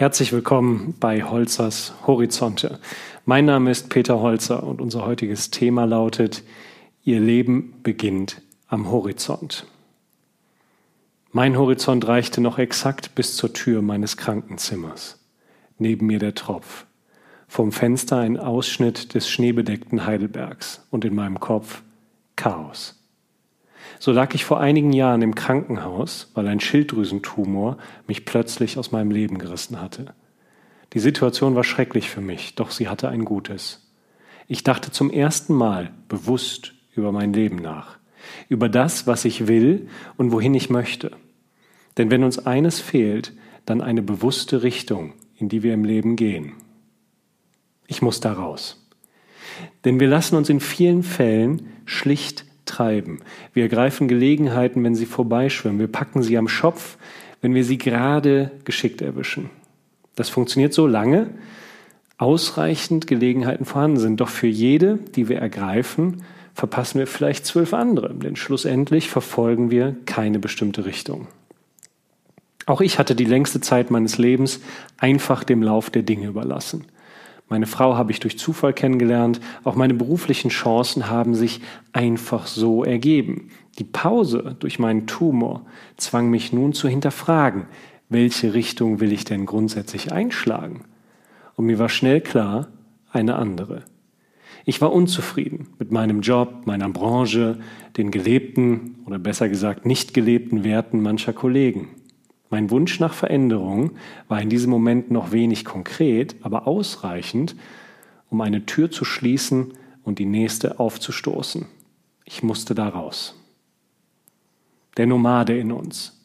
Herzlich willkommen bei Holzers Horizonte. Mein Name ist Peter Holzer und unser heutiges Thema lautet Ihr Leben beginnt am Horizont. Mein Horizont reichte noch exakt bis zur Tür meines Krankenzimmers. Neben mir der Tropf. Vom Fenster ein Ausschnitt des schneebedeckten Heidelbergs und in meinem Kopf Chaos. So lag ich vor einigen Jahren im Krankenhaus, weil ein Schilddrüsentumor mich plötzlich aus meinem Leben gerissen hatte. Die Situation war schrecklich für mich, doch sie hatte ein Gutes. Ich dachte zum ersten Mal bewusst über mein Leben nach, über das, was ich will und wohin ich möchte. Denn wenn uns eines fehlt, dann eine bewusste Richtung, in die wir im Leben gehen. Ich muss da raus. Denn wir lassen uns in vielen Fällen schlicht treiben. Wir ergreifen Gelegenheiten, wenn sie vorbeischwimmen. Wir packen sie am Schopf, wenn wir sie gerade geschickt erwischen. Das funktioniert so lange, ausreichend Gelegenheiten vorhanden sind. Doch für jede, die wir ergreifen, verpassen wir vielleicht zwölf andere, denn schlussendlich verfolgen wir keine bestimmte Richtung. Auch ich hatte die längste Zeit meines Lebens einfach dem Lauf der Dinge überlassen. Meine Frau habe ich durch Zufall kennengelernt. Auch meine beruflichen Chancen haben sich einfach so ergeben. Die Pause durch meinen Tumor zwang mich nun zu hinterfragen, welche Richtung will ich denn grundsätzlich einschlagen? Und mir war schnell klar, eine andere. Ich war unzufrieden mit meinem Job, meiner Branche, den gelebten oder besser gesagt nicht gelebten Werten mancher Kollegen. Mein Wunsch nach Veränderung war in diesem Moment noch wenig konkret, aber ausreichend, um eine Tür zu schließen und die nächste aufzustoßen. Ich musste da raus. Der Nomade in uns.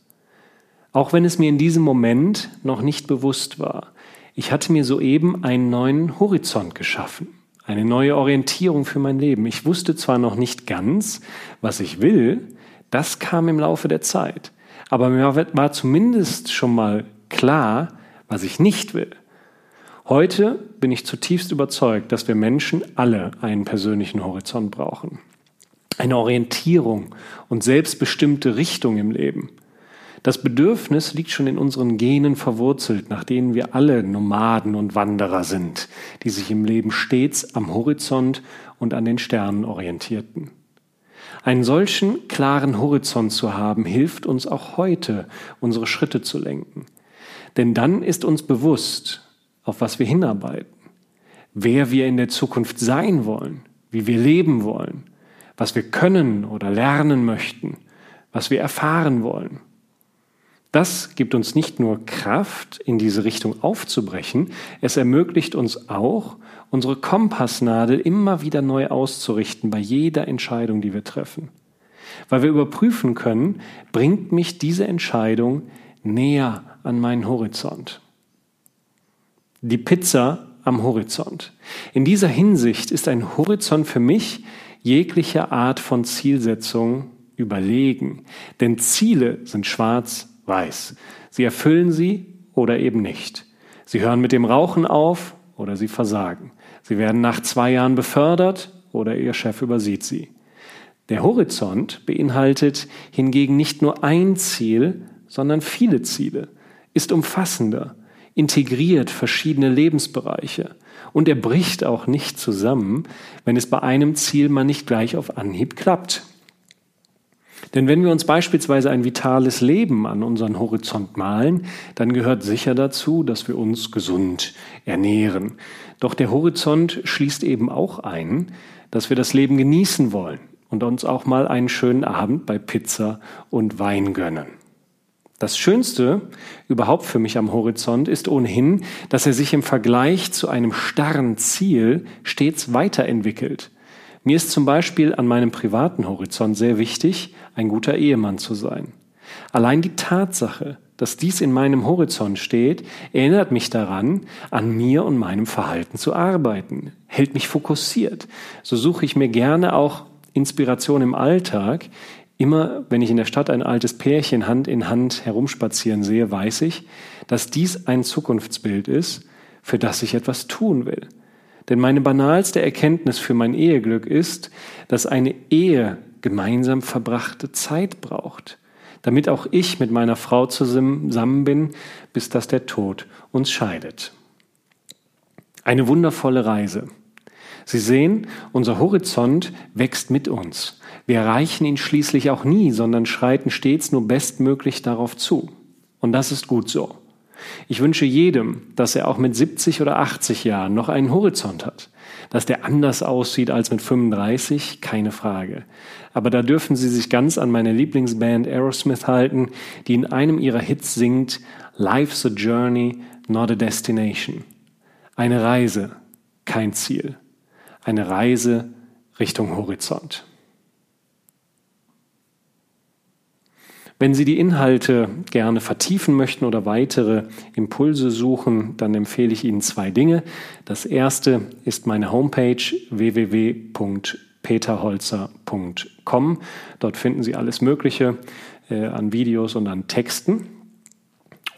Auch wenn es mir in diesem Moment noch nicht bewusst war, ich hatte mir soeben einen neuen Horizont geschaffen, eine neue Orientierung für mein Leben. Ich wusste zwar noch nicht ganz, was ich will, das kam im Laufe der Zeit. Aber mir war zumindest schon mal klar, was ich nicht will. Heute bin ich zutiefst überzeugt, dass wir Menschen alle einen persönlichen Horizont brauchen. Eine Orientierung und selbstbestimmte Richtung im Leben. Das Bedürfnis liegt schon in unseren Genen verwurzelt, nach denen wir alle Nomaden und Wanderer sind, die sich im Leben stets am Horizont und an den Sternen orientierten. Einen solchen klaren Horizont zu haben, hilft uns auch heute, unsere Schritte zu lenken. Denn dann ist uns bewusst, auf was wir hinarbeiten, wer wir in der Zukunft sein wollen, wie wir leben wollen, was wir können oder lernen möchten, was wir erfahren wollen. Das gibt uns nicht nur Kraft, in diese Richtung aufzubrechen, es ermöglicht uns auch, unsere Kompassnadel immer wieder neu auszurichten bei jeder Entscheidung, die wir treffen. Weil wir überprüfen können, bringt mich diese Entscheidung näher an meinen Horizont. Die Pizza am Horizont. In dieser Hinsicht ist ein Horizont für mich jegliche Art von Zielsetzung überlegen. Denn Ziele sind schwarz-weiß. Sie erfüllen sie oder eben nicht. Sie hören mit dem Rauchen auf oder sie versagen. Sie werden nach zwei Jahren befördert oder Ihr Chef übersieht Sie. Der Horizont beinhaltet hingegen nicht nur ein Ziel, sondern viele Ziele, ist umfassender, integriert verschiedene Lebensbereiche und er bricht auch nicht zusammen, wenn es bei einem Ziel mal nicht gleich auf Anhieb klappt. Denn wenn wir uns beispielsweise ein vitales Leben an unseren Horizont malen, dann gehört sicher dazu, dass wir uns gesund ernähren. Doch der Horizont schließt eben auch ein, dass wir das Leben genießen wollen und uns auch mal einen schönen Abend bei Pizza und Wein gönnen. Das Schönste überhaupt für mich am Horizont ist ohnehin, dass er sich im Vergleich zu einem starren Ziel stets weiterentwickelt. Mir ist zum Beispiel an meinem privaten Horizont sehr wichtig, ein guter Ehemann zu sein. Allein die Tatsache, dass dies in meinem Horizont steht, erinnert mich daran, an mir und meinem Verhalten zu arbeiten, hält mich fokussiert. So suche ich mir gerne auch Inspiration im Alltag. Immer wenn ich in der Stadt ein altes Pärchen Hand in Hand herumspazieren sehe, weiß ich, dass dies ein Zukunftsbild ist, für das ich etwas tun will. Denn meine banalste Erkenntnis für mein Eheglück ist, dass eine Ehe gemeinsam verbrachte Zeit braucht. damit auch ich mit meiner Frau zusammen bin, bis dass der Tod uns scheidet. Eine wundervolle Reise. Sie sehen, unser Horizont wächst mit uns. Wir erreichen ihn schließlich auch nie, sondern schreiten stets nur bestmöglich darauf zu. Und das ist gut so. Ich wünsche jedem, dass er auch mit 70 oder 80 Jahren noch einen Horizont hat. Dass der anders aussieht als mit 35, keine Frage. Aber da dürfen Sie sich ganz an meine Lieblingsband Aerosmith halten, die in einem ihrer Hits singt, Life's a Journey, not a Destination. Eine Reise, kein Ziel. Eine Reise Richtung Horizont. Wenn Sie die Inhalte gerne vertiefen möchten oder weitere Impulse suchen, dann empfehle ich Ihnen zwei Dinge. Das erste ist meine Homepage www.peterholzer.com. Dort finden Sie alles Mögliche äh, an Videos und an Texten.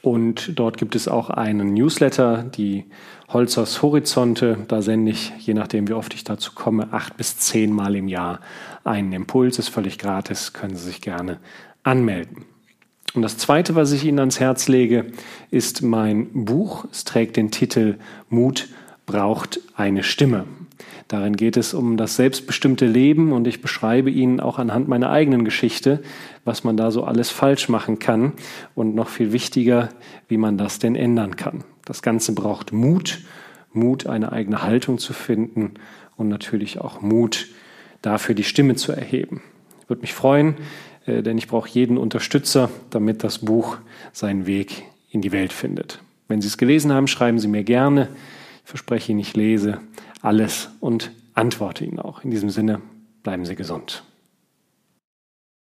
Und dort gibt es auch einen Newsletter, die Holzers Horizonte. Da sende ich, je nachdem wie oft ich dazu komme, acht bis zehn Mal im Jahr einen Impuls. Ist völlig gratis, können Sie sich gerne anmelden. Und das Zweite, was ich Ihnen ans Herz lege, ist mein Buch. Es trägt den Titel Mut braucht eine Stimme. Darin geht es um das selbstbestimmte Leben und ich beschreibe Ihnen auch anhand meiner eigenen Geschichte, was man da so alles falsch machen kann und noch viel wichtiger, wie man das denn ändern kann. Das Ganze braucht Mut, Mut, eine eigene Haltung zu finden und natürlich auch Mut, dafür die Stimme zu erheben. Ich würde mich freuen, denn ich brauche jeden Unterstützer, damit das Buch seinen Weg in die Welt findet. Wenn Sie es gelesen haben, schreiben Sie mir gerne. Ich verspreche Ihnen, ich lese alles und antworte Ihnen auch. In diesem Sinne, bleiben Sie gesund.